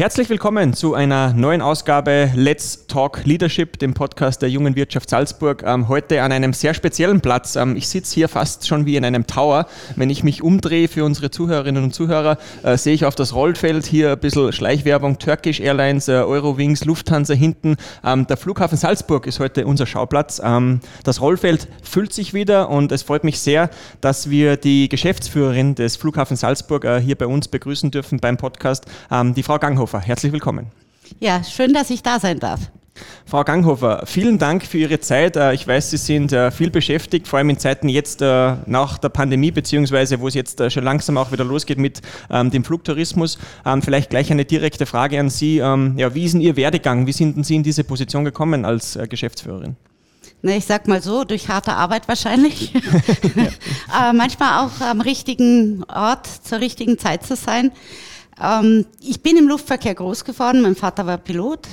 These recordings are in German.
Herzlich willkommen zu einer neuen Ausgabe Let's Talk Leadership, dem Podcast der jungen Wirtschaft Salzburg. Ähm, heute an einem sehr speziellen Platz. Ähm, ich sitze hier fast schon wie in einem Tower. Wenn ich mich umdrehe für unsere Zuhörerinnen und Zuhörer, äh, sehe ich auf das Rollfeld hier ein bisschen Schleichwerbung, Turkish Airlines, äh, Eurowings, Lufthansa hinten. Ähm, der Flughafen Salzburg ist heute unser Schauplatz. Ähm, das Rollfeld füllt sich wieder und es freut mich sehr, dass wir die Geschäftsführerin des Flughafens Salzburg äh, hier bei uns begrüßen dürfen beim Podcast, ähm, die Frau Gang Ganghofer, herzlich willkommen. Ja, schön, dass ich da sein darf. Frau Ganghofer, vielen Dank für Ihre Zeit. Äh, ich weiß, Sie sind äh, viel beschäftigt, vor allem in Zeiten jetzt äh, nach der Pandemie, beziehungsweise wo es jetzt schon langsam auch wieder losgeht mit ähm, dem Flugtourismus. Ähm, vielleicht gleich eine direkte Frage an Sie. Ähm, ja, wie ist denn Ihr Werdegang? Wie sind denn Sie in diese Position gekommen als Geschäftsführerin? Ne, ich sag mal so, durch harte Arbeit wahrscheinlich. Aber manchmal auch am richtigen Ort zur richtigen Zeit zu sein. Ähm, ich bin im Luftverkehr groß geworden, mein Vater war Pilot.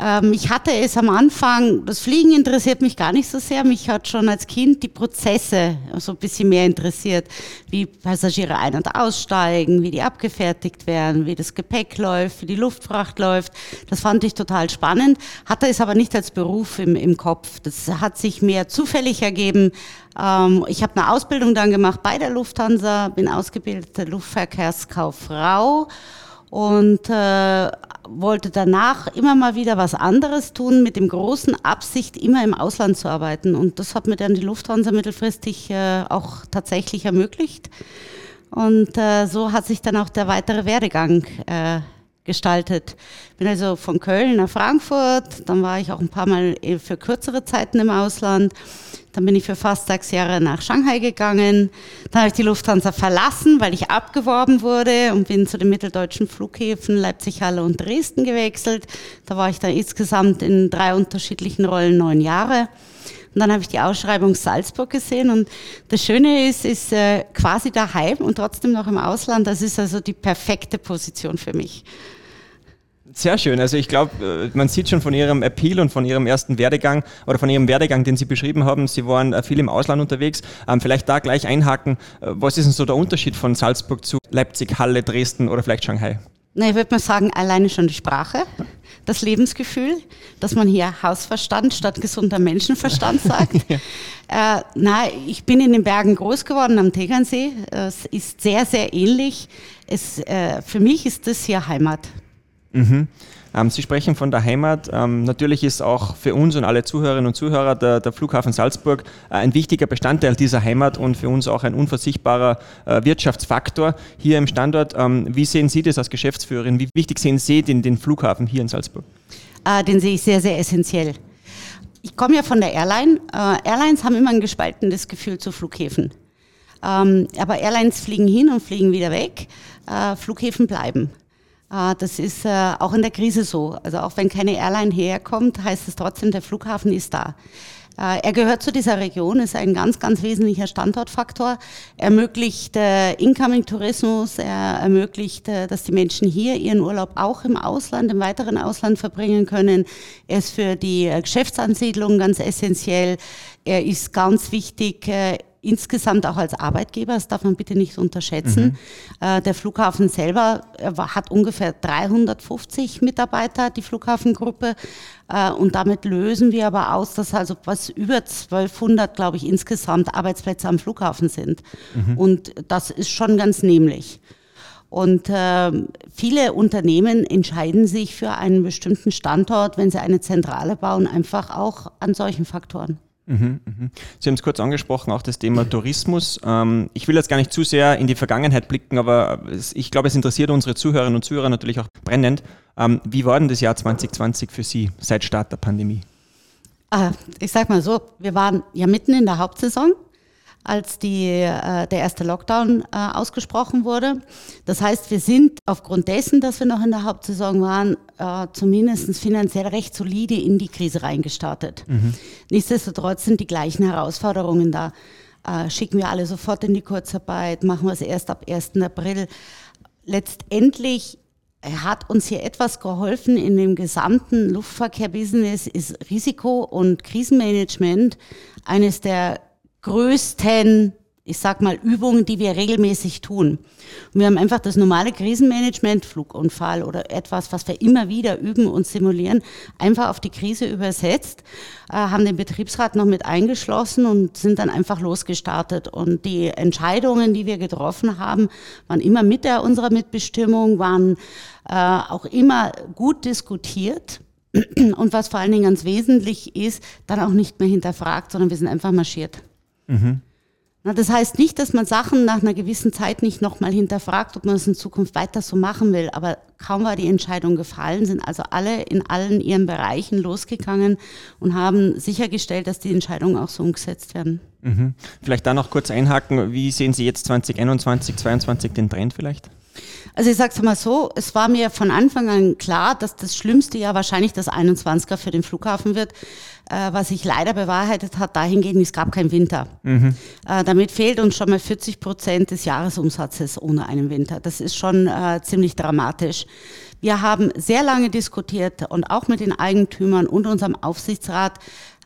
Ähm, ich hatte es am Anfang, das Fliegen interessiert mich gar nicht so sehr, mich hat schon als Kind die Prozesse so ein bisschen mehr interessiert, wie Passagiere ein- und aussteigen, wie die abgefertigt werden, wie das Gepäck läuft, wie die Luftfracht läuft. Das fand ich total spannend, hatte es aber nicht als Beruf im, im Kopf. Das hat sich mehr zufällig ergeben. Ähm, ich habe eine Ausbildung dann gemacht bei der Lufthansa, bin ausgebildete Luftverkehrskauffrau und äh, wollte danach immer mal wieder was anderes tun, mit dem großen Absicht, immer im Ausland zu arbeiten. Und das hat mir dann die Lufthansa mittelfristig äh, auch tatsächlich ermöglicht. Und äh, so hat sich dann auch der weitere Werdegang äh, gestaltet. Bin also von Köln nach Frankfurt, dann war ich auch ein paar Mal für kürzere Zeiten im Ausland. Dann bin ich für fast sechs Jahre nach Shanghai gegangen. Dann habe ich die Lufthansa verlassen, weil ich abgeworben wurde und bin zu den mitteldeutschen Flughäfen Leipzig, Halle und Dresden gewechselt. Da war ich dann insgesamt in drei unterschiedlichen Rollen neun Jahre. Und dann habe ich die Ausschreibung Salzburg gesehen und das Schöne ist, ist äh, quasi daheim und trotzdem noch im Ausland. Das ist also die perfekte Position für mich. Sehr schön. Also ich glaube, äh, man sieht schon von Ihrem Appeal und von Ihrem ersten Werdegang oder von Ihrem Werdegang, den Sie beschrieben haben, Sie waren äh, viel im Ausland unterwegs. Ähm, vielleicht da gleich einhaken. Was ist denn so der Unterschied von Salzburg zu Leipzig, Halle, Dresden oder vielleicht Shanghai? Na, ich würde mal sagen, alleine schon die Sprache, das Lebensgefühl, dass man hier Hausverstand statt gesunder Menschenverstand sagt. ja. äh, na, ich bin in den Bergen groß geworden am Tegernsee. Es ist sehr, sehr ähnlich. Es, äh, für mich ist das hier Heimat. Mhm. Ähm, Sie sprechen von der Heimat. Ähm, natürlich ist auch für uns und alle Zuhörerinnen und Zuhörer der, der Flughafen Salzburg äh, ein wichtiger Bestandteil dieser Heimat und für uns auch ein unversichtbarer äh, Wirtschaftsfaktor hier im Standort. Ähm, wie sehen Sie das als Geschäftsführerin? Wie wichtig sehen Sie den, den Flughafen hier in Salzburg? Äh, den sehe ich sehr, sehr essentiell. Ich komme ja von der Airline. Äh, Airlines haben immer ein gespaltenes Gefühl zu Flughäfen. Aber Airlines fliegen hin und fliegen wieder weg. Flughäfen bleiben. Ah, das ist äh, auch in der Krise so. Also auch wenn keine Airline herkommt, heißt es trotzdem, der Flughafen ist da. Äh, er gehört zu dieser Region, ist ein ganz, ganz wesentlicher Standortfaktor, ermöglicht äh, Incoming-Tourismus, er ermöglicht, dass die Menschen hier ihren Urlaub auch im Ausland, im weiteren Ausland verbringen können. Er ist für die Geschäftsansiedlung ganz essentiell. Er ist ganz wichtig insgesamt auch als Arbeitgeber, das darf man bitte nicht unterschätzen. Mhm. Äh, der Flughafen selber hat ungefähr 350 Mitarbeiter, die Flughafengruppe. Äh, und damit lösen wir aber aus, dass also was über 1200, glaube ich, insgesamt Arbeitsplätze am Flughafen sind. Mhm. Und das ist schon ganz nämlich. Und äh, viele Unternehmen entscheiden sich für einen bestimmten Standort, wenn sie eine Zentrale bauen, einfach auch an solchen Faktoren. Mhm, mhm. Sie haben es kurz angesprochen, auch das Thema Tourismus. Ähm, ich will jetzt gar nicht zu sehr in die Vergangenheit blicken, aber ich glaube, es interessiert unsere Zuhörerinnen und Zuhörer natürlich auch brennend. Ähm, wie war denn das Jahr 2020 für Sie seit Start der Pandemie? Ah, ich sag mal so, wir waren ja mitten in der Hauptsaison als die, äh, der erste Lockdown äh, ausgesprochen wurde. Das heißt, wir sind aufgrund dessen, dass wir noch in der Hauptsaison waren, äh, zumindest finanziell recht solide in die Krise reingestartet. Mhm. Nichtsdestotrotz sind die gleichen Herausforderungen da. Äh, schicken wir alle sofort in die Kurzarbeit, machen wir es erst ab 1. April. Letztendlich hat uns hier etwas geholfen in dem gesamten Luftverkehr-Business, ist Risiko- und Krisenmanagement eines der größten ich sag mal, Übungen, die wir regelmäßig tun. Und wir haben einfach das normale Krisenmanagement, Flugunfall oder etwas, was wir immer wieder üben und simulieren, einfach auf die Krise übersetzt, äh, haben den Betriebsrat noch mit eingeschlossen und sind dann einfach losgestartet. Und die Entscheidungen, die wir getroffen haben, waren immer mit der, unserer Mitbestimmung, waren äh, auch immer gut diskutiert. Und was vor allen Dingen ganz wesentlich ist, dann auch nicht mehr hinterfragt, sondern wir sind einfach marschiert. Mhm. Na, das heißt nicht, dass man Sachen nach einer gewissen Zeit nicht nochmal hinterfragt, ob man es in Zukunft weiter so machen will. Aber kaum war die Entscheidung gefallen, sind also alle in allen ihren Bereichen losgegangen und haben sichergestellt, dass die Entscheidungen auch so umgesetzt werden. Mhm. Vielleicht da noch kurz einhaken. Wie sehen Sie jetzt 2021, 2022 den Trend vielleicht? Also ich sage es mal so, es war mir von Anfang an klar, dass das schlimmste Jahr wahrscheinlich das 21er für den Flughafen wird, äh, was sich leider bewahrheitet hat, dahingehend, es gab keinen Winter. Mhm. Äh, damit fehlt uns schon mal 40 Prozent des Jahresumsatzes ohne einen Winter. Das ist schon äh, ziemlich dramatisch. Wir haben sehr lange diskutiert und auch mit den Eigentümern und unserem Aufsichtsrat,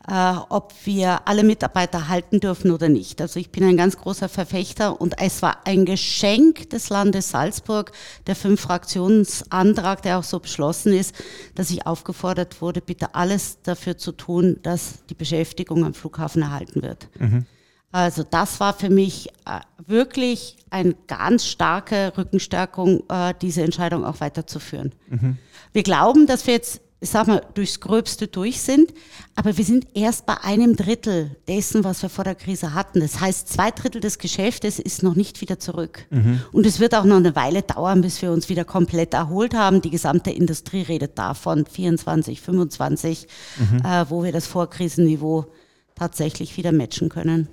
ob wir alle Mitarbeiter halten dürfen oder nicht. Also ich bin ein ganz großer Verfechter und es war ein Geschenk des Landes Salzburg, der Fünf-Fraktionsantrag, der auch so beschlossen ist, dass ich aufgefordert wurde, bitte alles dafür zu tun, dass die Beschäftigung am Flughafen erhalten wird. Mhm. Also das war für mich äh, wirklich eine ganz starke Rückenstärkung, äh, diese Entscheidung auch weiterzuführen. Mhm. Wir glauben, dass wir jetzt ich sag mal, durchs Gröbste durch sind. Aber wir sind erst bei einem Drittel dessen, was wir vor der Krise hatten. Das heißt, zwei Drittel des Geschäftes ist noch nicht wieder zurück. Mhm. Und es wird auch noch eine Weile dauern, bis wir uns wieder komplett erholt haben. Die gesamte Industrie redet davon, 24, 25, mhm. äh, wo wir das Vorkrisenniveau tatsächlich wieder matchen können.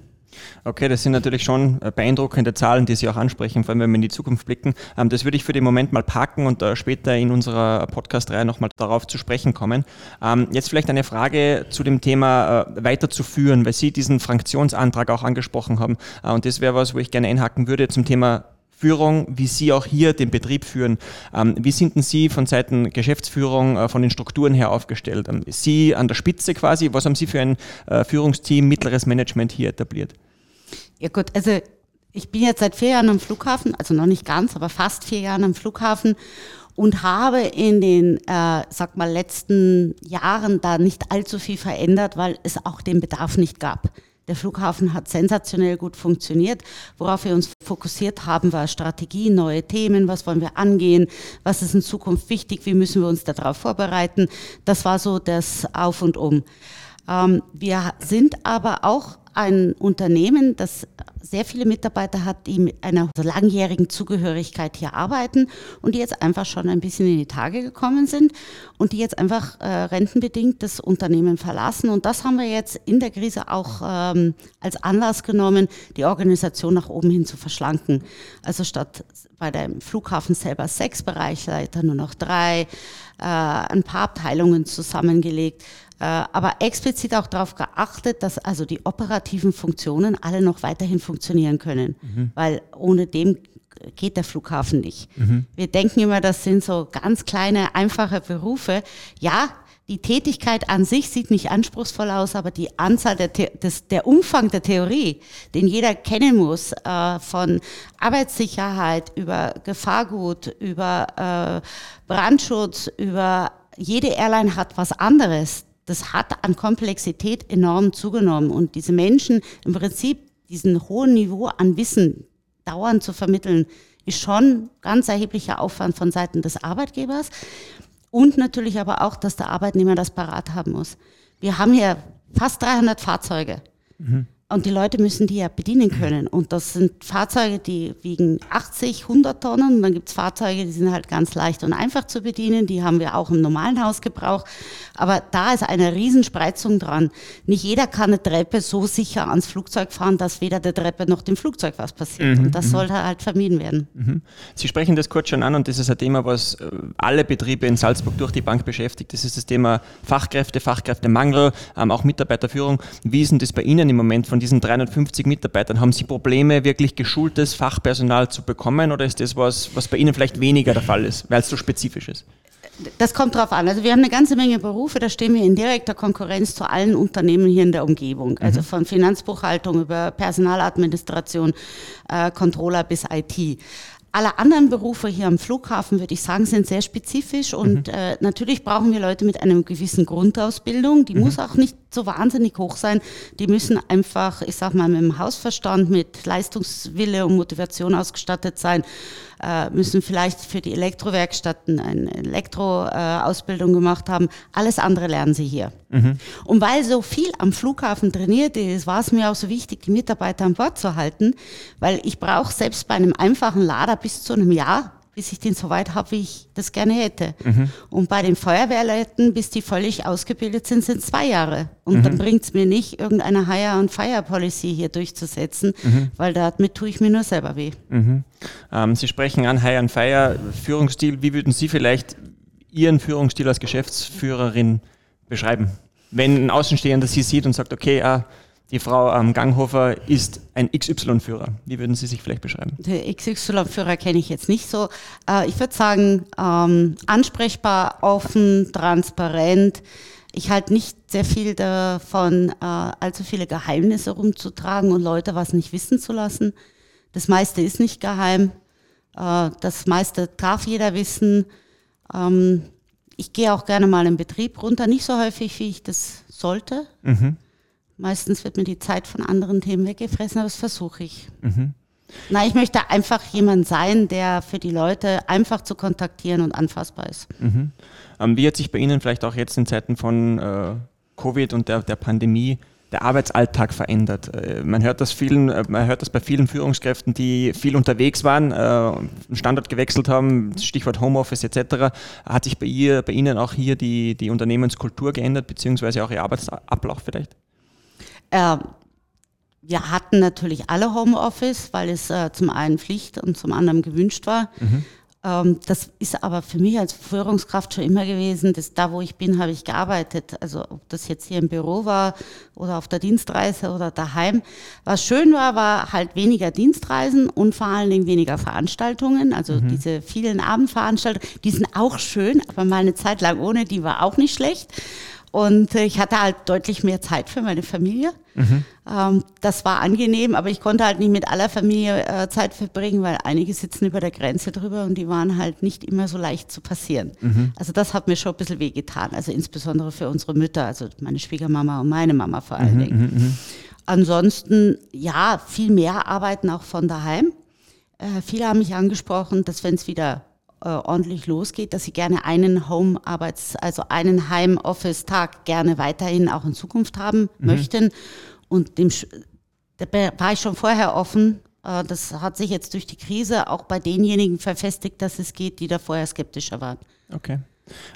Okay, das sind natürlich schon äh, beeindruckende Zahlen, die Sie auch ansprechen, vor allem wenn wir in die Zukunft blicken. Ähm, das würde ich für den Moment mal packen und äh, später in unserer Podcast-Reihe nochmal darauf zu sprechen kommen. Ähm, jetzt vielleicht eine Frage zu dem Thema äh, weiterzuführen, weil Sie diesen Fraktionsantrag auch angesprochen haben. Und das wäre was, wo ich gerne einhaken würde zum Thema Führung, wie Sie auch hier den Betrieb führen. Ähm, wie sind denn Sie von Seiten Geschäftsführung, von den Strukturen her aufgestellt? Sie an der Spitze quasi, was haben Sie für ein Führungsteam, mittleres Management hier etabliert? Ja gut, also ich bin jetzt seit vier Jahren am Flughafen, also noch nicht ganz, aber fast vier Jahren am Flughafen und habe in den, äh, sag mal, letzten Jahren da nicht allzu viel verändert, weil es auch den Bedarf nicht gab. Der Flughafen hat sensationell gut funktioniert. Worauf wir uns fokussiert haben, war Strategie, neue Themen, was wollen wir angehen, was ist in Zukunft wichtig, wie müssen wir uns darauf vorbereiten. Das war so das Auf und Um. Ähm, wir sind aber auch ein Unternehmen, das sehr viele Mitarbeiter hat, die mit einer langjährigen Zugehörigkeit hier arbeiten und die jetzt einfach schon ein bisschen in die Tage gekommen sind und die jetzt einfach äh, rentenbedingt das Unternehmen verlassen. Und das haben wir jetzt in der Krise auch ähm, als Anlass genommen, die Organisation nach oben hin zu verschlanken. Also statt bei dem Flughafen selber sechs Bereichsleiter, nur noch drei, äh, ein paar Abteilungen zusammengelegt, aber explizit auch darauf geachtet, dass also die operativen Funktionen alle noch weiterhin funktionieren können, mhm. weil ohne dem geht der Flughafen nicht. Mhm. Wir denken immer, das sind so ganz kleine, einfache Berufe. Ja, die Tätigkeit an sich sieht nicht anspruchsvoll aus, aber die Anzahl der, des, der Umfang der Theorie, den jeder kennen muss, äh, von Arbeitssicherheit über Gefahrgut, über äh, Brandschutz, über jede Airline hat was anderes das hat an Komplexität enorm zugenommen. Und diese Menschen im Prinzip diesen hohen Niveau an Wissen dauernd zu vermitteln, ist schon ganz erheblicher Aufwand von Seiten des Arbeitgebers. Und natürlich aber auch, dass der Arbeitnehmer das parat haben muss. Wir haben hier fast 300 Fahrzeuge. Mhm. Und die Leute müssen die ja bedienen können. Und das sind Fahrzeuge, die wiegen 80, 100 Tonnen. Und dann gibt es Fahrzeuge, die sind halt ganz leicht und einfach zu bedienen. Die haben wir auch im normalen Hausgebrauch. Aber da ist eine Riesenspreizung dran. Nicht jeder kann eine Treppe so sicher ans Flugzeug fahren, dass weder der Treppe noch dem Flugzeug was passiert. Mhm, und das mhm. sollte halt vermieden werden. Mhm. Sie sprechen das kurz schon an und das ist ein Thema, was äh, alle Betriebe in Salzburg durch die Bank beschäftigt. Das ist das Thema Fachkräfte, Fachkräftemangel, ähm, auch Mitarbeiterführung. Wie ist denn das bei Ihnen im Moment von diesen 350 Mitarbeitern, haben Sie Probleme, wirklich geschultes Fachpersonal zu bekommen oder ist das was, was bei Ihnen vielleicht weniger der Fall ist, weil es so spezifisch ist? Das kommt drauf an. Also wir haben eine ganze Menge Berufe, da stehen wir in direkter Konkurrenz zu allen Unternehmen hier in der Umgebung. Also mhm. von Finanzbuchhaltung über Personaladministration, äh, Controller bis IT. Alle anderen Berufe hier am Flughafen, würde ich sagen, sind sehr spezifisch und mhm. äh, natürlich brauchen wir Leute mit einer gewissen Grundausbildung. Die mhm. muss auch nicht so wahnsinnig hoch sein. Die müssen einfach, ich sag mal, mit dem Hausverstand, mit Leistungswille und Motivation ausgestattet sein, äh, müssen vielleicht für die Elektrowerkstätten eine Elektroausbildung gemacht haben. Alles andere lernen sie hier. Mhm. Und weil so viel am Flughafen trainiert ist, war es mir auch so wichtig, die Mitarbeiter an Bord zu halten, weil ich brauche selbst bei einem einfachen Lader bis zu einem Jahr bis ich den so weit habe, wie ich das gerne hätte. Mhm. Und bei den Feuerwehrleuten, bis die völlig ausgebildet sind, sind zwei Jahre. Und mhm. dann bringt es mir nicht, irgendeine Hire- und Fire-Policy hier durchzusetzen, mhm. weil damit tue ich mir nur selber weh. Mhm. Ähm, Sie sprechen an Hire and Fire, Führungsstil. Wie würden Sie vielleicht Ihren Führungsstil als Geschäftsführerin beschreiben? Wenn ein Außenstehender Sie sieht und sagt, okay, ah, die Frau ähm, Ganghofer ist ein XY-Führer. Wie würden Sie sich vielleicht beschreiben? Der XY-Führer kenne ich jetzt nicht so. Äh, ich würde sagen, ähm, ansprechbar, offen, transparent. Ich halte nicht sehr viel davon, äh, allzu viele Geheimnisse rumzutragen und Leute was nicht wissen zu lassen. Das meiste ist nicht geheim. Äh, das meiste darf jeder wissen. Ähm, ich gehe auch gerne mal im Betrieb runter, nicht so häufig, wie ich das sollte. Mhm. Meistens wird mir die Zeit von anderen Themen weggefressen, aber das versuche ich. Mhm. Na, ich möchte einfach jemand sein, der für die Leute einfach zu kontaktieren und anfassbar ist. Mhm. Ähm, wie hat sich bei Ihnen vielleicht auch jetzt in Zeiten von äh, Covid und der, der Pandemie der Arbeitsalltag verändert. Äh, man hört das vielen, äh, man hört das bei vielen Führungskräften, die viel unterwegs waren, äh, einen Standort gewechselt haben, Stichwort Homeoffice etc. Hat sich bei ihr, bei Ihnen auch hier die, die Unternehmenskultur geändert, beziehungsweise auch Ihr Arbeitsablauf vielleicht? Äh, wir hatten natürlich alle Homeoffice, weil es äh, zum einen Pflicht und zum anderen gewünscht war. Mhm. Ähm, das ist aber für mich als Führungskraft schon immer gewesen, dass da, wo ich bin, habe ich gearbeitet. Also ob das jetzt hier im Büro war oder auf der Dienstreise oder daheim. Was schön war, war halt weniger Dienstreisen und vor allen Dingen weniger Veranstaltungen. Also mhm. diese vielen Abendveranstaltungen, die sind auch schön, aber mal eine Zeit lang ohne, die war auch nicht schlecht. Und ich hatte halt deutlich mehr Zeit für meine Familie. Mhm. Ähm, das war angenehm, aber ich konnte halt nicht mit aller Familie äh, Zeit verbringen, weil einige sitzen über der Grenze drüber und die waren halt nicht immer so leicht zu passieren. Mhm. Also das hat mir schon ein bisschen wehgetan. Also insbesondere für unsere Mütter, also meine Schwiegermama und meine Mama vor allen mhm, Dingen. Mhm, mhm. Ansonsten, ja, viel mehr arbeiten auch von daheim. Äh, viele haben mich angesprochen, dass wenn es wieder äh, ordentlich losgeht, dass sie gerne einen Home-Arbeits-, also einen Heim-Office-Tag gerne weiterhin auch in Zukunft haben mhm. möchten. Und dem da war ich schon vorher offen. Äh, das hat sich jetzt durch die Krise auch bei denjenigen verfestigt, dass es geht, die da vorher skeptischer waren. Okay.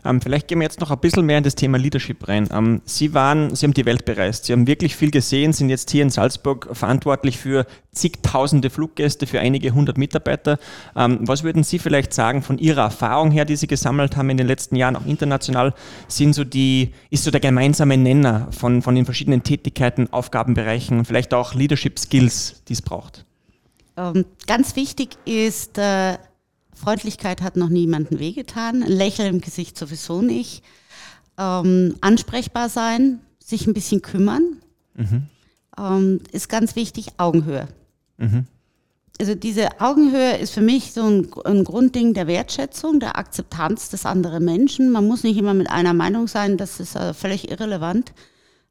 Ähm, vielleicht gehen wir jetzt noch ein bisschen mehr in das Thema Leadership rein. Ähm, Sie waren, Sie haben die Welt bereist, Sie haben wirklich viel gesehen, sind jetzt hier in Salzburg verantwortlich für zigtausende Fluggäste, für einige hundert Mitarbeiter. Ähm, was würden Sie vielleicht sagen von Ihrer Erfahrung her, die Sie gesammelt haben in den letzten Jahren, auch international, sind so die, ist so der gemeinsame Nenner von, von den verschiedenen Tätigkeiten, Aufgabenbereichen, vielleicht auch Leadership Skills, die es braucht? Ähm, ganz wichtig ist, äh Freundlichkeit hat noch niemandem wehgetan, ein Lächeln im Gesicht sowieso nicht. Ähm, ansprechbar sein, sich ein bisschen kümmern, mhm. ähm, ist ganz wichtig, Augenhöhe. Mhm. Also diese Augenhöhe ist für mich so ein, ein, Grundding der Wertschätzung, der Akzeptanz des anderen Menschen. Man muss nicht immer mit einer Meinung sein, das ist äh, völlig irrelevant.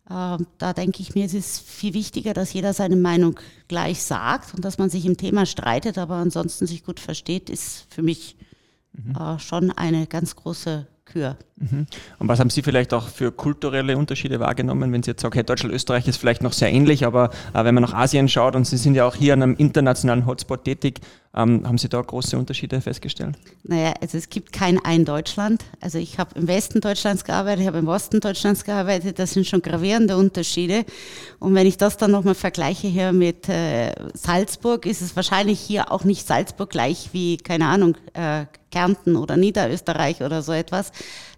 Ähm, da denke ich mir, es ist viel wichtiger, dass jeder seine Meinung gleich sagt und dass man sich im Thema streitet, aber ansonsten sich gut versteht, ist für mich mhm. Äh, schon eine ganz große Kür. Mhm. Und was haben Sie vielleicht auch für kulturelle Unterschiede wahrgenommen, wenn Sie jetzt sagen, okay, Deutschland, Österreich ist vielleicht noch sehr ähnlich, aber äh, wenn man nach Asien schaut und Sie sind ja auch hier an einem internationalen Hotspot tätig, ähm, haben Sie da große Unterschiede festgestellt? Naja, also es gibt kein ein Deutschland. Also ich habe im Westen Deutschlands gearbeitet, ich habe im Osten Deutschlands gearbeitet, das sind schon gravierende Unterschiede. Und wenn ich das dann nochmal vergleiche hier mit äh, Salzburg, ist es wahrscheinlich hier auch nicht Salzburg gleich wie, keine Ahnung, äh, Kärnten oder Niederösterreich oder so etwas.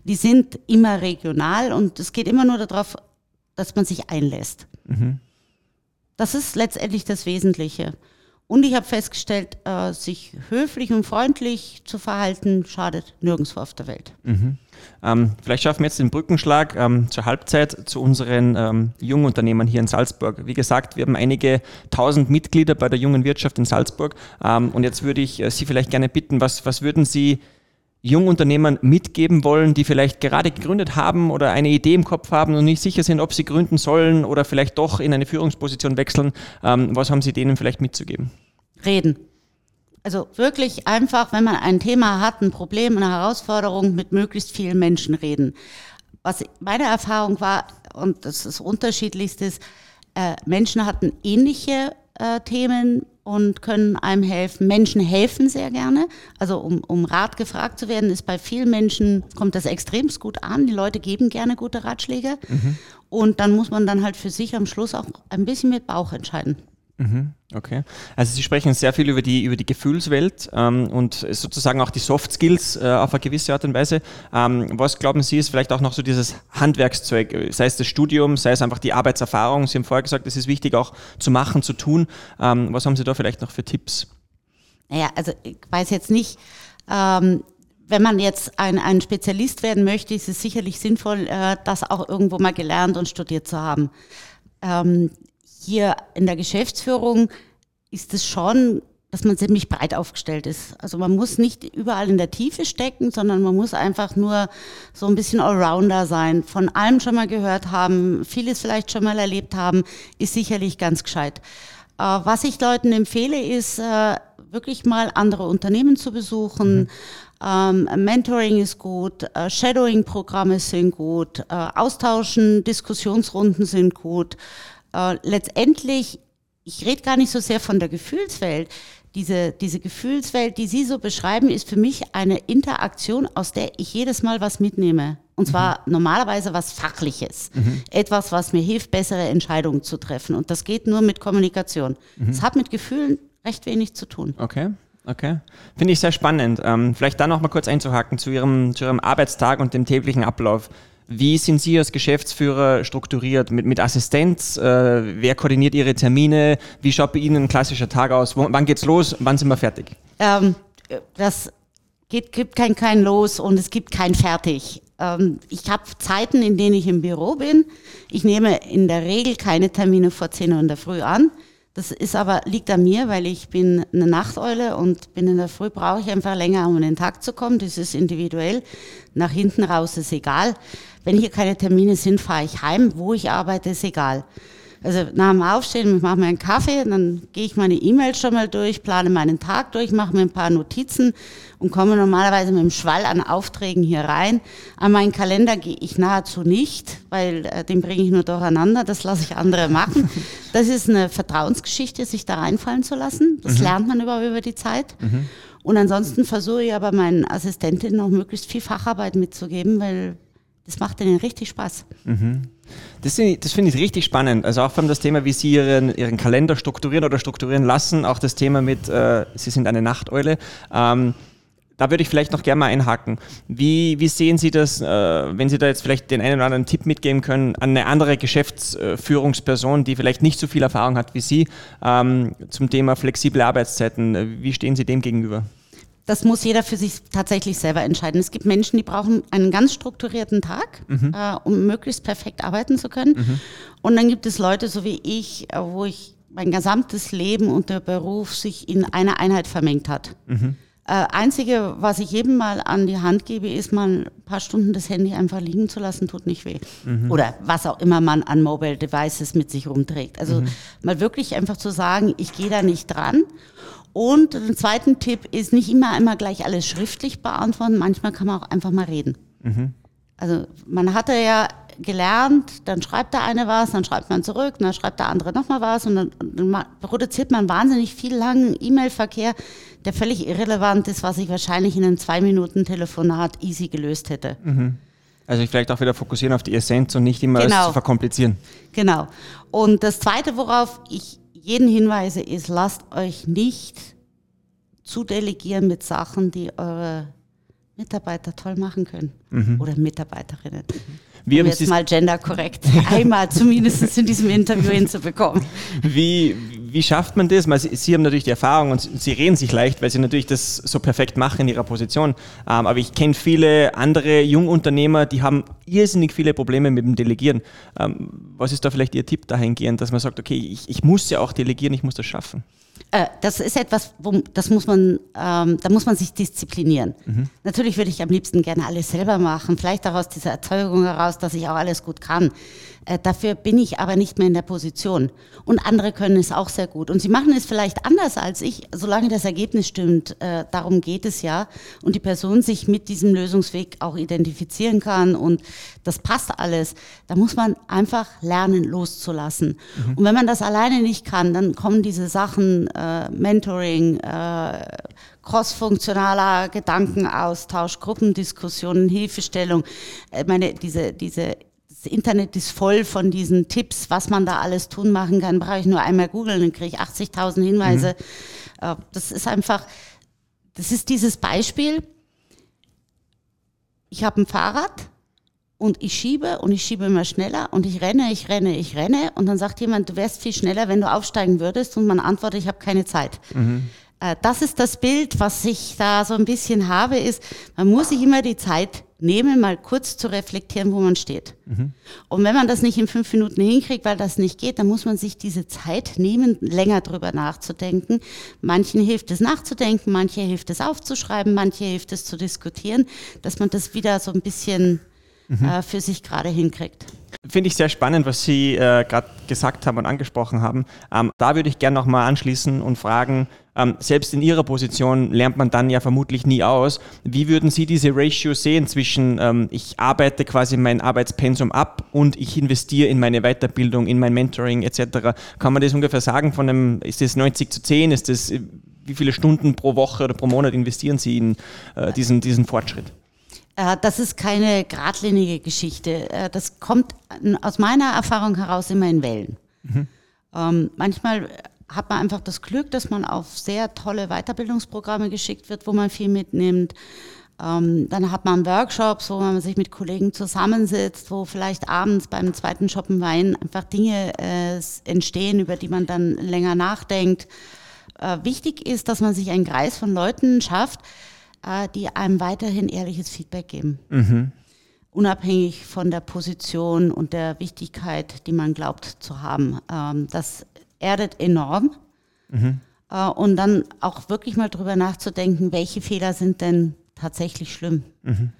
Die sind immer regional und es geht immer nur darauf, dass man sich einlässt. Mhm. Das ist letztendlich das Wesentliche. Und ich habe festgestellt, äh, sich höflich und freundlich zu verhalten, schadet nirgendwo auf der Welt. Mhm. Ähm, vielleicht schaffen wir jetzt den Brückenschlag ähm, zur Halbzeit zu unseren ähm, Jungunternehmern hier in Salzburg. Wie gesagt, wir haben einige tausend Mitglieder bei der jungen Wirtschaft in Salzburg. Ähm, und jetzt würde ich äh, Sie vielleicht gerne bitten, was, was würden Sie Jungunternehmern mitgeben wollen, die vielleicht gerade gegründet haben oder eine Idee im Kopf haben und nicht sicher sind, ob sie gründen sollen oder vielleicht doch in eine Führungsposition wechseln. Ähm, was haben Sie denen vielleicht mitzugeben? Reden. Also wirklich einfach, wenn man ein Thema hat, ein Problem, eine Herausforderung, mit möglichst vielen Menschen reden. Was meine Erfahrung war, und das ist unterschiedlichst ist, äh, Menschen hatten ähnliche äh, Themen und können einem helfen. Menschen helfen sehr gerne. Also um, um Rat gefragt zu werden, ist bei vielen Menschen, kommt das extremst gut an. Die Leute geben gerne gute Ratschläge. Mhm. Und dann muss man dann halt für sich am Schluss auch ein bisschen mit Bauch entscheiden. Mhm, okay. Also Sie sprechen sehr viel über die, über die Gefühlswelt ähm, und sozusagen auch die Soft Skills äh, auf eine gewisse Art und Weise. Ähm, was glauben Sie, ist vielleicht auch noch so dieses Handwerkszeug, sei es das Studium, sei es einfach die Arbeitserfahrung? Sie haben vorher gesagt, es ist wichtig auch zu machen, zu tun. Ähm, was haben Sie da vielleicht noch für Tipps? Naja, also ich weiß jetzt nicht, ähm, wenn man jetzt ein, ein Spezialist werden möchte, ist es sicherlich sinnvoll, äh, das auch irgendwo mal gelernt und studiert zu haben. Hier in der Geschäftsführung ist es schon, dass man ziemlich breit aufgestellt ist. Also man muss nicht überall in der Tiefe stecken, sondern man muss einfach nur so ein bisschen Allrounder sein, von allem schon mal gehört haben, vieles vielleicht schon mal erlebt haben, ist sicherlich ganz gescheit. Äh, was ich Leuten empfehle, ist äh, wirklich mal andere Unternehmen zu besuchen. Mhm. Ähm, Mentoring ist gut, äh, Shadowing-Programme sind gut, Austauschen, Diskussionsrunden sind gut äh, letztendlich, ich rede gar nicht so sehr von der Gefühlswelt. Diese, diese Gefühlswelt, die Sie so beschreiben, ist für mich eine Interaktion, aus der ich jedes Mal was mitnehme. Und zwar mhm. normalerweise was Fachliches. Mhm. Etwas, was mir hilft, bessere Entscheidungen zu treffen. Und das geht nur mit Kommunikation. Es mhm. hat mit Gefühlen recht wenig zu tun. Okay. Okay. Finde ich sehr spannend. Ähm, vielleicht da noch mal kurz einzuhaken zu Ihrem, zu Ihrem Arbeitstag und dem täglichen Ablauf. Wie sind Sie als Geschäftsführer strukturiert? Mit, mit Assistenz? Äh, wer koordiniert Ihre Termine? Wie schaut bei Ihnen ein klassischer Tag aus? Wo, wann geht's los? Wann sind wir fertig? Ähm, das geht, gibt kein, kein Los und es gibt kein Fertig. Ähm, ich habe Zeiten, in denen ich im Büro bin. Ich nehme in der Regel keine Termine vor 10 Uhr in der Früh an. Das ist aber, liegt an mir, weil ich bin eine Nachteule und bin in der Früh, brauche ich einfach länger, um in den Tag zu kommen. Das ist individuell. Nach hinten raus ist egal. Wenn hier keine Termine sind, fahre ich heim. Wo ich arbeite, ist egal. Also nach dem Aufstehen, ich mache mir einen Kaffee, dann gehe ich meine E-Mails schon mal durch, plane meinen Tag durch, mache mir ein paar Notizen und komme normalerweise mit einem Schwall an Aufträgen hier rein. An meinen Kalender gehe ich nahezu nicht, weil äh, den bringe ich nur durcheinander, das lasse ich andere machen. Das ist eine Vertrauensgeschichte, sich da reinfallen zu lassen. Das mhm. lernt man über, über die Zeit. Mhm. Und ansonsten versuche ich aber meinen Assistentinnen auch möglichst viel Facharbeit mitzugeben, weil das macht ihnen richtig Spaß. Mhm. Das, das finde ich richtig spannend. Also auch vor allem das Thema, wie Sie Ihren, Ihren Kalender strukturieren oder strukturieren lassen. Auch das Thema mit, äh, Sie sind eine Nachteule. Ähm, da würde ich vielleicht noch gerne mal einhaken. Wie, wie sehen Sie das, äh, wenn Sie da jetzt vielleicht den einen oder anderen Tipp mitgeben können an eine andere Geschäftsführungsperson, die vielleicht nicht so viel Erfahrung hat wie Sie, ähm, zum Thema flexible Arbeitszeiten? Wie stehen Sie dem gegenüber? Das muss jeder für sich tatsächlich selber entscheiden. Es gibt Menschen, die brauchen einen ganz strukturierten Tag, mhm. äh, um möglichst perfekt arbeiten zu können. Mhm. Und dann gibt es Leute, so wie ich, äh, wo ich mein gesamtes Leben und der Beruf sich in einer Einheit vermengt hat. Mhm. Äh, einzige, was ich jedem mal an die Hand gebe, ist mal ein paar Stunden das Handy einfach liegen zu lassen, tut nicht weh. Mhm. Oder was auch immer man an Mobile Devices mit sich rumträgt. Also mhm. mal wirklich einfach zu sagen, ich gehe da nicht dran. Und den zweiten Tipp ist nicht immer immer gleich alles schriftlich beantworten. Manchmal kann man auch einfach mal reden. Mhm. Also man hatte ja gelernt, dann schreibt der eine was, dann schreibt man zurück, dann schreibt der andere nochmal was und dann, dann produziert man wahnsinnig viel langen E-Mail-Verkehr, der völlig irrelevant ist, was ich wahrscheinlich in einem zwei Minuten Telefonat easy gelöst hätte. Mhm. Also vielleicht auch wieder fokussieren auf die Essenz und nicht immer genau. alles zu verkomplizieren. Genau. Und das Zweite, worauf ich jeden Hinweise ist, lasst euch nicht zu delegieren mit Sachen, die eure Mitarbeiter toll machen können mhm. oder Mitarbeiterinnen. Wie um jetzt mal genderkorrekt einmal zumindest in diesem Interview hinzubekommen. Wie, wie schafft man das? Sie, Sie, haben natürlich die Erfahrung und Sie reden sich leicht, weil Sie natürlich das so perfekt machen in Ihrer Position. Ähm, aber ich kenne viele andere Jungunternehmer, die haben irrsinnig viele Probleme mit dem Delegieren. Ähm, was ist da vielleicht Ihr Tipp dahingehend, dass man sagt, okay, ich, ich muss ja auch delegieren, ich muss das schaffen? Äh, das ist etwas, wo, das muss man, ähm, da muss man sich disziplinieren. Mhm. Natürlich würde ich am liebsten gerne alles selber machen, vielleicht auch aus dieser Erzeugung heraus, dass ich auch alles gut kann. Äh, dafür bin ich aber nicht mehr in der Position. Und andere können es auch sehr gut. Und sie machen es vielleicht anders als ich, solange das Ergebnis stimmt. Äh, darum geht es ja. Und die Person sich mit diesem Lösungsweg auch identifizieren kann und das passt alles. Da muss man einfach lernen, loszulassen. Mhm. Und wenn man das alleine nicht kann, dann kommen diese Sachen, äh, Mentoring, äh, crossfunktionaler Gedankenaustausch, Gruppendiskussionen, Hilfestellung. Ich meine, diese, diese das Internet ist voll von diesen Tipps, was man da alles tun machen kann. Brauche ich nur einmal googeln, dann kriege ich 80.000 Hinweise. Mhm. Das ist einfach, das ist dieses Beispiel. Ich habe ein Fahrrad und ich schiebe und ich schiebe immer schneller und ich renne, ich renne, ich renne und dann sagt jemand, du wärst viel schneller, wenn du aufsteigen würdest und man antwortet, ich habe keine Zeit. Mhm. Äh, das ist das Bild, was ich da so ein bisschen habe, ist, man muss sich immer die Zeit nehmen, mal kurz zu reflektieren, wo man steht. Mhm. Und wenn man das nicht in fünf Minuten hinkriegt, weil das nicht geht, dann muss man sich diese Zeit nehmen, länger drüber nachzudenken. Manchen hilft es nachzudenken, manche hilft es aufzuschreiben, manche hilft es zu diskutieren, dass man das wieder so ein bisschen mhm. äh, für sich gerade hinkriegt. Finde ich sehr spannend, was Sie äh, gerade gesagt haben und angesprochen haben. Ähm, da würde ich gerne nochmal anschließen und fragen, ähm, selbst in Ihrer Position lernt man dann ja vermutlich nie aus. Wie würden Sie diese Ratio sehen zwischen, ähm, ich arbeite quasi mein Arbeitspensum ab und ich investiere in meine Weiterbildung, in mein Mentoring etc.? Kann man das ungefähr sagen von einem, ist das 90 zu 10? Ist das, wie viele Stunden pro Woche oder pro Monat investieren Sie in äh, diesen, diesen Fortschritt? Äh, das ist keine geradlinige Geschichte. Äh, das kommt aus meiner Erfahrung heraus immer in Wellen. Mhm. Ähm, manchmal hat man einfach das Glück, dass man auf sehr tolle Weiterbildungsprogramme geschickt wird, wo man viel mitnimmt. Ähm, dann hat man Workshops, wo man sich mit Kollegen zusammensitzt, wo vielleicht abends beim zweiten Shoppen Wein einfach Dinge äh, entstehen, über die man dann länger nachdenkt. Äh, wichtig ist, dass man sich einen Kreis von Leuten schafft, äh, die einem weiterhin ehrliches Feedback geben. Mhm. Unabhängig von der Position und der Wichtigkeit, die man glaubt zu haben. Ähm, das erdet enorm. Mhm. Äh, und dann auch wirklich mal drüber nachzudenken, welche Fehler sind denn tatsächlich schlimm. Mhm.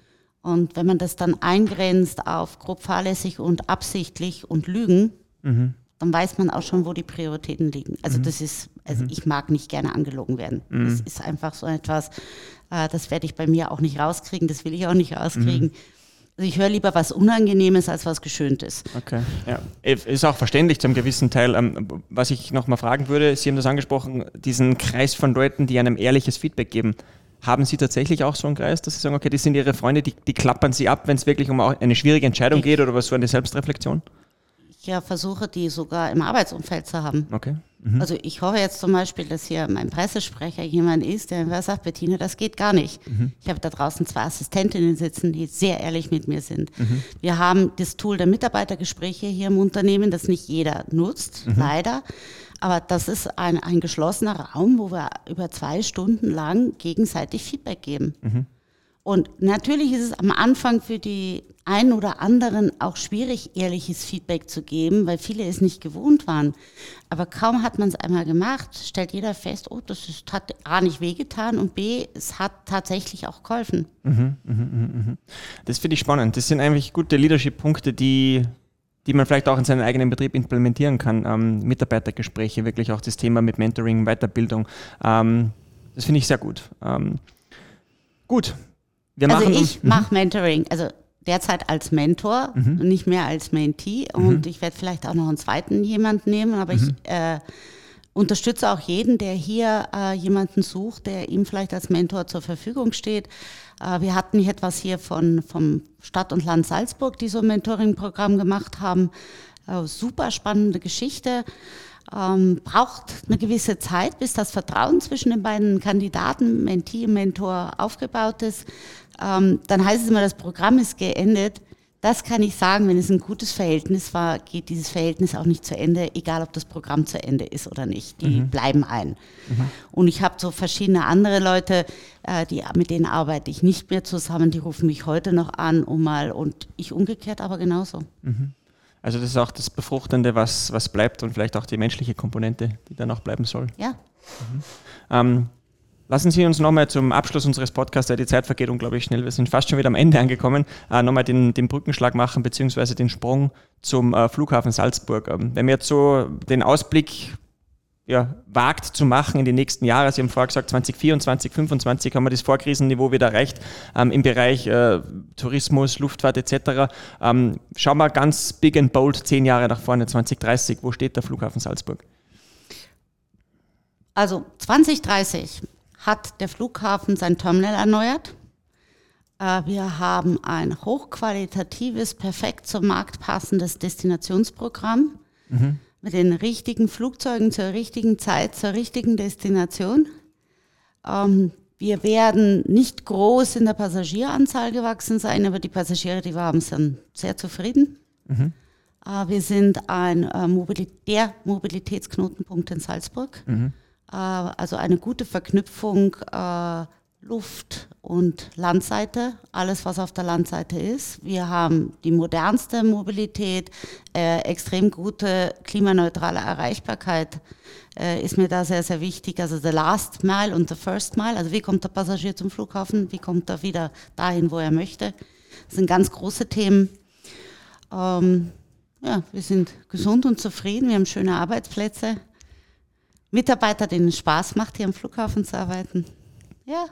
Und wenn man das dann eingrenzt auf grob fahrlässig und absichtlich und Lügen, mhm. dann weiß man auch schon, wo die Prioritäten liegen. Also mhm. das ist, also mhm. ich mag nicht gerne angelogen werden. Mhm. Das ist einfach so etwas, äh, das werde ich bei mir auch nicht rauskriegen, das will ich auch nicht rauskriegen. Also ich höre lieber was Unangenehmes als was Geschöntes. Okay, ja. Ist auch verständlich zu einem gewissen Teil. Ähm, was ich noch mal fragen würde, Sie haben das angesprochen, diesen Kreis von Leuten, die einem ehrliches Feedback geben. Haben Sie tatsächlich auch so einen Kreis, dass Sie sagen, okay, die sind Ihre Freunde, die, die klappern Sie ab, wenn es wirklich um eine schwierige Entscheidung geht oder was so eine Selbstreflexion? Ich ja versuche, die sogar im Arbeitsumfeld zu haben. Okay. Mhm. Also ich hoffe jetzt zum Beispiel, dass hier mein Pressesprecher jemand ist, der mir sagt, Bettina, das geht gar nicht. Mhm. Ich habe da draußen zwei Assistentinnen sitzen, die sehr ehrlich mit mir sind. Mhm. Wir haben das Tool der Mitarbeitergespräche hier im Unternehmen, das nicht jeder nutzt, mhm. leider. Aber das ist ein, ein geschlossener Raum, wo wir über zwei Stunden lang gegenseitig Feedback geben. Und natürlich ist es am Anfang für die einen oder anderen auch schwierig, ehrliches Feedback zu geben, weil viele es nicht gewohnt waren. Aber kaum hat man es einmal gemacht, stellt jeder fest, oh, das ist, hat A nicht wehgetan und B, es hat tatsächlich auch geholfen. Mhm, mh, mh, mh. Das finde ich spannend. Das sind eigentlich gute Leadership-Punkte, die, die man vielleicht auch in seinen eigenen Betrieb implementieren kann. Ähm, Mitarbeitergespräche, wirklich auch das Thema mit Mentoring, Weiterbildung. Ähm, das finde ich sehr gut. Ähm, gut. Wir also ich mache Mentoring. Also derzeit als Mentor mhm. und nicht mehr als Mentee. Und mhm. ich werde vielleicht auch noch einen zweiten jemanden nehmen, aber mhm. ich äh, unterstütze auch jeden, der hier äh, jemanden sucht, der ihm vielleicht als Mentor zur Verfügung steht. Äh, wir hatten etwas hier von, vom Stadt und Land Salzburg, die so ein Mentoring-Programm gemacht haben. Äh, super spannende Geschichte. Ähm, braucht eine gewisse Zeit, bis das Vertrauen zwischen den beiden Kandidaten, Mentee und Mentor aufgebaut ist. Ähm, dann heißt es immer, das Programm ist geendet. Das kann ich sagen, wenn es ein gutes Verhältnis war, geht dieses Verhältnis auch nicht zu Ende, egal ob das Programm zu Ende ist oder nicht. Die mhm. bleiben ein. Mhm. Und ich habe so verschiedene andere Leute, äh, die, mit denen arbeite ich nicht mehr zusammen, die rufen mich heute noch an, um mal, und ich umgekehrt aber genauso. Mhm. Also das ist auch das Befruchtende, was, was bleibt und vielleicht auch die menschliche Komponente, die dann auch bleiben soll. Ja. Mhm. Ähm, Lassen Sie uns nochmal zum Abschluss unseres Podcasts, die Zeit vergeht unglaublich schnell, wir sind fast schon wieder am Ende angekommen, äh, nochmal den, den Brückenschlag machen, beziehungsweise den Sprung zum äh, Flughafen Salzburg. Ähm, wenn wir jetzt so den Ausblick ja, wagt zu machen in die nächsten Jahre, Sie haben vorher gesagt, 2024, 2025 haben wir das Vorkrisenniveau wieder erreicht ähm, im Bereich äh, Tourismus, Luftfahrt etc. Ähm, schauen wir ganz big and bold zehn Jahre nach vorne, 2030, wo steht der Flughafen Salzburg? Also 2030 hat der Flughafen sein Terminal erneuert. Äh, wir haben ein hochqualitatives, perfekt zum Markt passendes Destinationsprogramm mhm. mit den richtigen Flugzeugen zur richtigen Zeit, zur richtigen Destination. Ähm, wir werden nicht groß in der Passagieranzahl gewachsen sein, aber die Passagiere, die wir haben, sind sehr zufrieden. Mhm. Äh, wir sind ein äh, Mobilität, der Mobilitätsknotenpunkt in Salzburg. Mhm. Äh, also eine gute Verknüpfung äh, Luft- und Landseite, alles was auf der Landseite ist. Wir haben die modernste Mobilität, äh, extrem gute klimaneutrale Erreichbarkeit äh, ist mir da sehr, sehr wichtig. Also the last mile und the first mile, also wie kommt der Passagier zum Flughafen, wie kommt er wieder dahin, wo er möchte. Das sind ganz große Themen. Ähm, ja, wir sind gesund und zufrieden, wir haben schöne Arbeitsplätze. Mitarbeiter, denen es Spaß macht, hier am Flughafen zu arbeiten. Ja.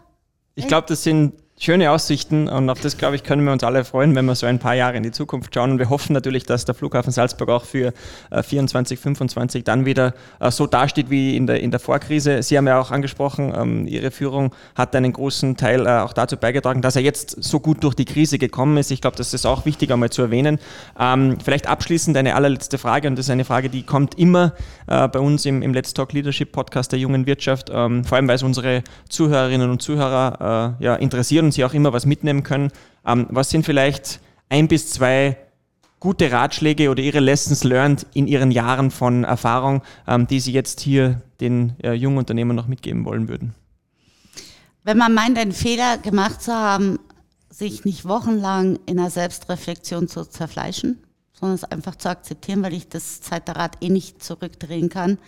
Ich glaube, das sind schöne Aussichten und auf das, glaube ich, können wir uns alle freuen, wenn wir so ein paar Jahre in die Zukunft schauen. Und wir hoffen natürlich, dass der Flughafen Salzburg auch für äh, 24, 25 dann wieder äh, so dasteht wie in der, in der Vorkrise. Sie haben ja auch angesprochen, ähm, Ihre Führung hat einen großen Teil äh, auch dazu beigetragen, dass er jetzt so gut durch die Krise gekommen ist. Ich glaube, das ist auch wichtig einmal zu erwähnen. Ähm, vielleicht abschließend eine allerletzte Frage und das ist eine Frage, die kommt immer äh, bei uns im, im Let's Talk Leadership Podcast der jungen Wirtschaft, ähm, vor allem weil es unsere Zuhörerinnen und Zuhörer äh, ja, interessieren und sie auch immer was mitnehmen können. Ähm, was sind vielleicht ein bis zwei gute Ratschläge oder Ihre Lessons learned in Ihren Jahren von Erfahrung, ähm, die Sie jetzt hier den äh, jungen Unternehmern noch mitgeben wollen würden? Wenn man meint, einen Fehler gemacht zu haben, sich nicht wochenlang in einer Selbstreflexion zu zerfleischen, sondern es einfach zu akzeptieren, weil ich das Zeiterrad eh nicht zurückdrehen kann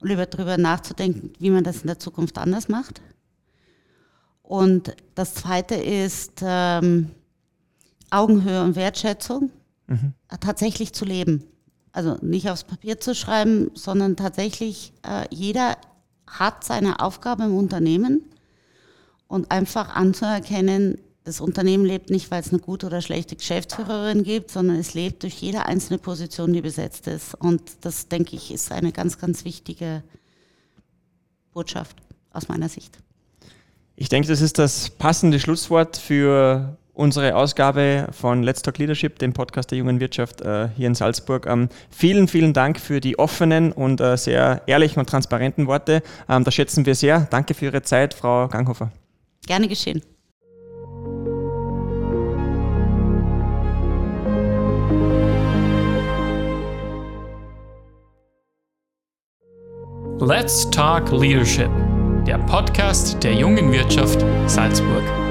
und über darüber nachzudenken, wie man das in der Zukunft anders macht. Und das Zweite ist ähm, Augenhöhe und Wertschätzung mhm. tatsächlich zu leben. Also nicht aufs Papier zu schreiben, sondern tatsächlich, äh, jeder hat seine Aufgabe im Unternehmen und einfach anzuerkennen, das Unternehmen lebt nicht, weil es eine gute oder schlechte Geschäftsführerin gibt, sondern es lebt durch jede einzelne Position, die besetzt ist. Und das, denke ich, ist eine ganz, ganz wichtige Botschaft aus meiner Sicht. Ich denke, das ist das passende Schlusswort für unsere Ausgabe von Let's Talk Leadership, dem Podcast der jungen Wirtschaft äh, hier in Salzburg. Ähm, vielen, vielen Dank für die offenen und äh, sehr ehrlichen und transparenten Worte. Ähm, das schätzen wir sehr. Danke für Ihre Zeit, Frau Ganghofer. Gerne geschehen. Let's Talk Leadership der Podcast der jungen Wirtschaft Salzburg.